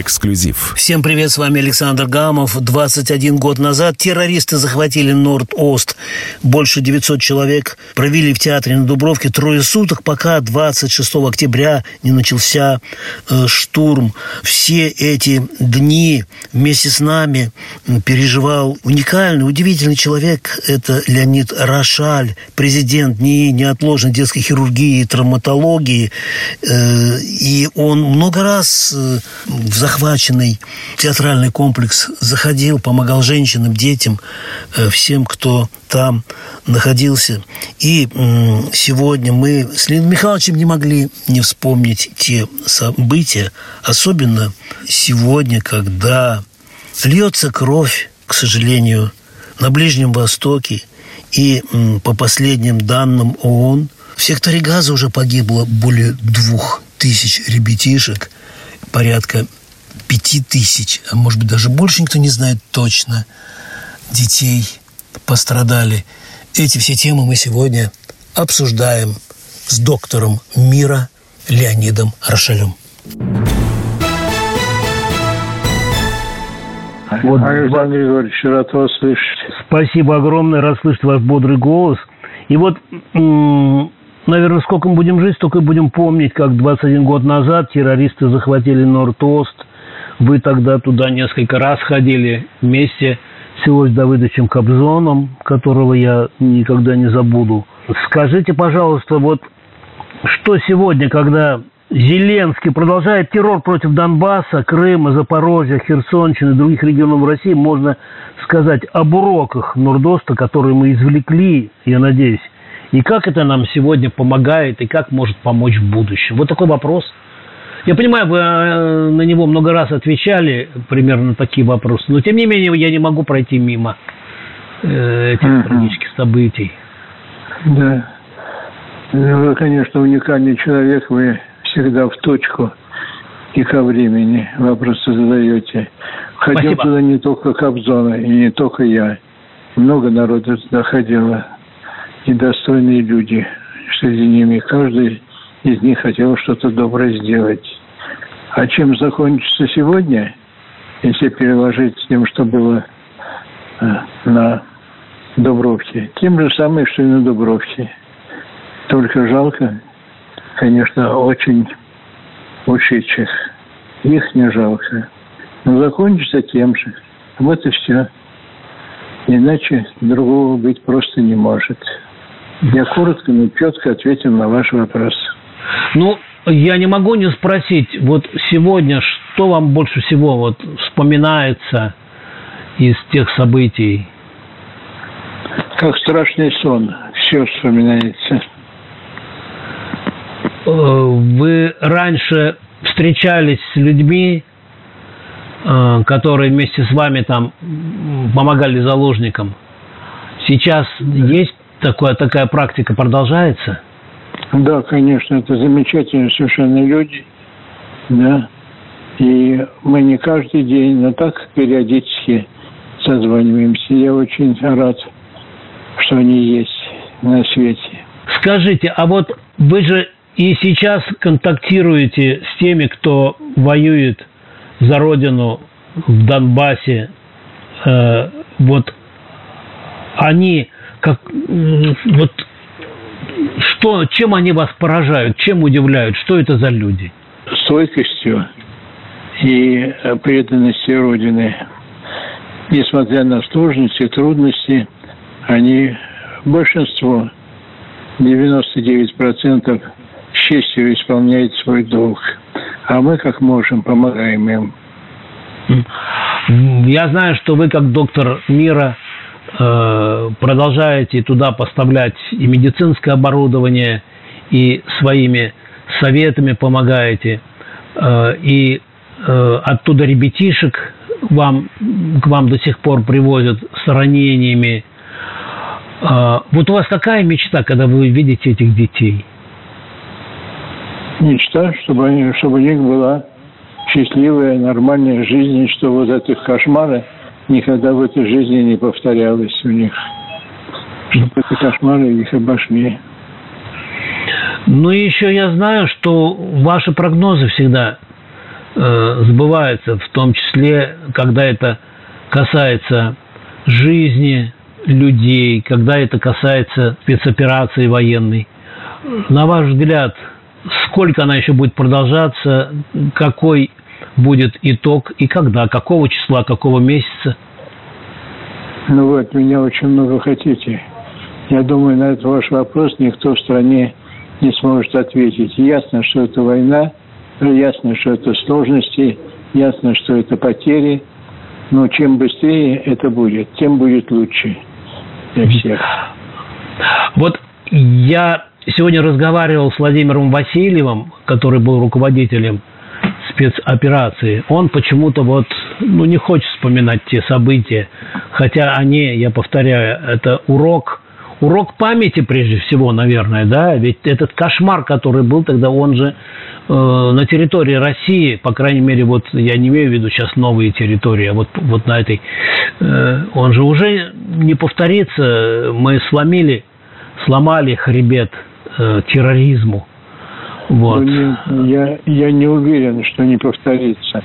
Эксклюзив. Всем привет, с вами Александр Гамов. 21 год назад террористы захватили Норд-Ост. Больше 900 человек провели в театре на Дубровке трое суток, пока 26 октября не начался э, штурм. Все эти дни вместе с нами переживал уникальный, удивительный человек. Это Леонид Рошаль, президент НИИ неотложной детской хирургии и травматологии. Э, и он много раз э, в захваченный театральный комплекс заходил, помогал женщинам, детям, э, всем, кто там находился. И сегодня мы с Леонидом Михайловичем не могли не вспомнить те события, особенно сегодня, когда льется кровь, к сожалению, на Ближнем Востоке, и по последним данным ООН в секторе Газа уже погибло более двух тысяч ребятишек, порядка пяти тысяч, а может быть даже больше, никто не знает точно, детей пострадали. Эти все темы мы сегодня обсуждаем с доктором мира Леонидом Рошалем. Вот, Александр Григорьевич, рад вас слышать. Спасибо огромное, рад слышать ваш бодрый голос. И вот, наверное, сколько мы будем жить, столько и будем помнить, как 21 год назад террористы захватили Норд-Ост – вы тогда туда несколько раз ходили вместе с Иосифом Давыдовичем Кобзоном, которого я никогда не забуду. Скажите, пожалуйста, вот что сегодня, когда Зеленский продолжает террор против Донбасса, Крыма, Запорожья, Херсонщины и других регионов России, можно сказать об уроках Нордоста, которые мы извлекли, я надеюсь, и как это нам сегодня помогает, и как может помочь в будущем? Вот такой вопрос – я понимаю, вы э, на него много раз отвечали, примерно такие вопросы, но тем не менее я не могу пройти мимо э, этих uh-huh. трагических событий. Да. Ну, вы, конечно, уникальный человек, вы всегда в точку и ко времени вопросы задаете. Ходил Спасибо. туда не только Кобзона, и не только я. Много народу туда ходило. И достойные люди среди ними. Каждый из них хотел что-то доброе сделать. А чем закончится сегодня, если переложить с тем, что было э, на Дубровке, тем же самым, что и на Дубровке. Только жалко, конечно, очень ушедших. Их не жалко. Но закончится тем же. Вот и все. Иначе другого быть просто не может. Я коротко, но четко ответил на ваш вопрос. Ну, я не могу не спросить, вот сегодня что вам больше всего вот вспоминается из тех событий? Как страшный сон, все вспоминается. Э, вы раньше встречались с людьми, э, которые вместе с вами там помогали заложникам. Сейчас есть такое, такая практика, продолжается? Да, конечно, это замечательные совершенно люди, да. И мы не каждый день, но так периодически созваниваемся. Я очень рад, что они есть на свете. Скажите, а вот вы же и сейчас контактируете с теми, кто воюет за родину в Донбассе. Э, вот они как вот что, чем они вас поражают, чем удивляют, что это за люди? Стойкостью и преданностью Родины. Несмотря на сложности, трудности, они, большинство, 99% с честью исполняют свой долг. А мы, как можем, помогаем им. Я знаю, что вы, как доктор мира, Э, продолжаете туда поставлять и медицинское оборудование, и своими советами помогаете, э, и э, оттуда ребятишек вам, к вам до сих пор привозят с ранениями. Вот у вас какая мечта, когда вы видите этих детей? Мечта, чтобы, они, чтобы у них была счастливая, нормальная жизнь, что вот этих кошмары никогда в этой жизни не повторялось у них. Чтобы эти кошмары их обошли. Ну и еще я знаю, что ваши прогнозы всегда э, сбываются, в том числе, когда это касается жизни людей, когда это касается спецоперации военной. На ваш взгляд, сколько она еще будет продолжаться, какой будет итог и когда, какого числа, какого месяца? Ну вот, меня очень много хотите. Я думаю, на этот ваш вопрос никто в стране не сможет ответить. Ясно, что это война, ясно, что это сложности, ясно, что это потери, но чем быстрее это будет, тем будет лучше для всех. Вот я сегодня разговаривал с Владимиром Васильевым, который был руководителем спецоперации. Он почему-то вот ну, не хочет вспоминать те события, хотя они, я повторяю, это урок урок памяти прежде всего, наверное, да, ведь этот кошмар, который был тогда, он же э, на территории России, по крайней мере, вот я не имею в виду сейчас новые территории, а вот, вот на этой, э, он же уже не повторится, мы сломили, сломали хребет э, терроризму. Вот. Ну, я, я не уверен, что не повторится,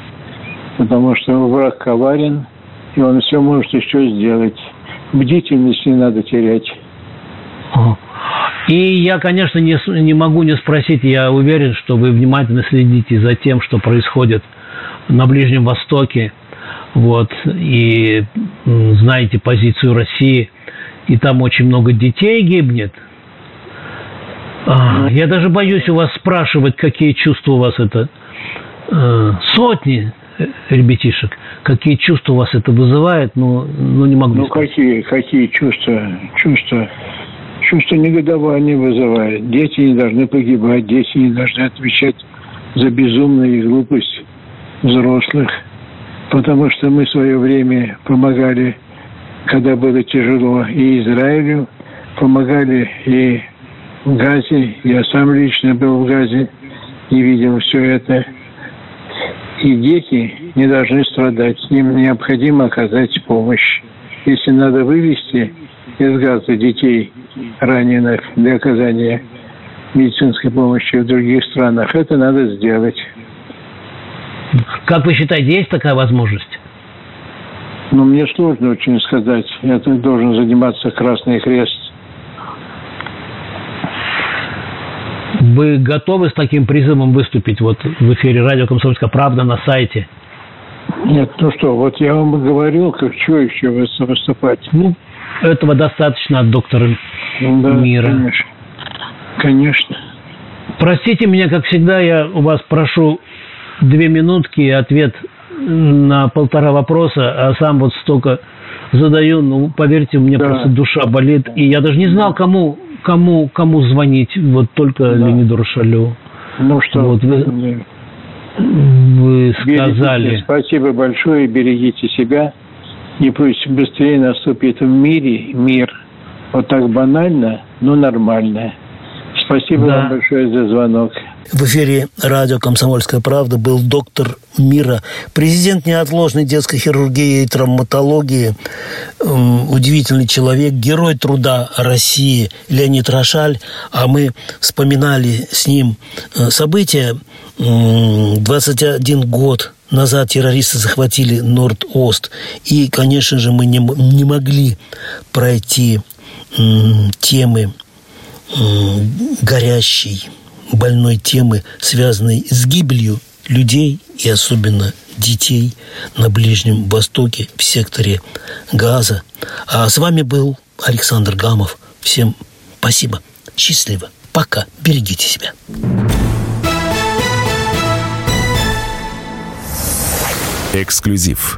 потому что враг коварен, и он все может еще сделать. Бдительность не надо терять. И я, конечно, не, не могу не спросить, я уверен, что вы внимательно следите за тем, что происходит на Ближнем Востоке, вот, и знаете позицию России, и там очень много детей гибнет. А, я даже боюсь у вас спрашивать, какие чувства у вас это. Э, сотни ребятишек, какие чувства у вас это вызывает, но, но не могу. Ну, какие, какие чувства? Чувства чувство негодования вызывает. Дети не должны погибать, дети не должны отвечать за безумную и глупость взрослых. Потому что мы в свое время помогали, когда было тяжело, и Израилю, помогали и Газе. Я сам лично был в Газе и видел все это. И дети не должны страдать. С ним необходимо оказать помощь. Если надо вывести из Газа детей раненых для оказания медицинской помощи в других странах. Это надо сделать. Как вы считаете, есть такая возможность? Ну, мне сложно очень сказать. Это должен заниматься Красный Крест. Вы готовы с таким призывом выступить вот в эфире радио «Комсомольская правда» на сайте? Нет, ну что, вот я вам говорил, как что еще выступать. Ну, этого достаточно от доктора да, мира. Конечно. конечно. Простите меня, как всегда, я у вас прошу две минутки и ответ на полтора вопроса, а сам вот столько задаю, ну, поверьте, мне да. просто душа болит. И я даже не знал, кому, кому, кому звонить, вот только да. Леониду Рошалю. Ну что, вот вы, вы сказали... Берегите, спасибо большое, берегите себя. И пусть быстрее наступит в мире мир. Вот так банально, но нормально. Спасибо да. вам большое за звонок. В эфире радио «Комсомольская правда» был доктор мира, президент неотложной детской хирургии и травматологии, удивительный человек, герой труда России Леонид Рошаль. А мы вспоминали с ним э, события 21 год назад террористы захватили Норд-Ост. И, конечно же, мы не, не могли пройти темы горящей, больной темы, связанной с гибелью людей и особенно детей на Ближнем Востоке в секторе Газа. А с вами был Александр Гамов. Всем спасибо. Счастливо. Пока. Берегите себя. Эксклюзив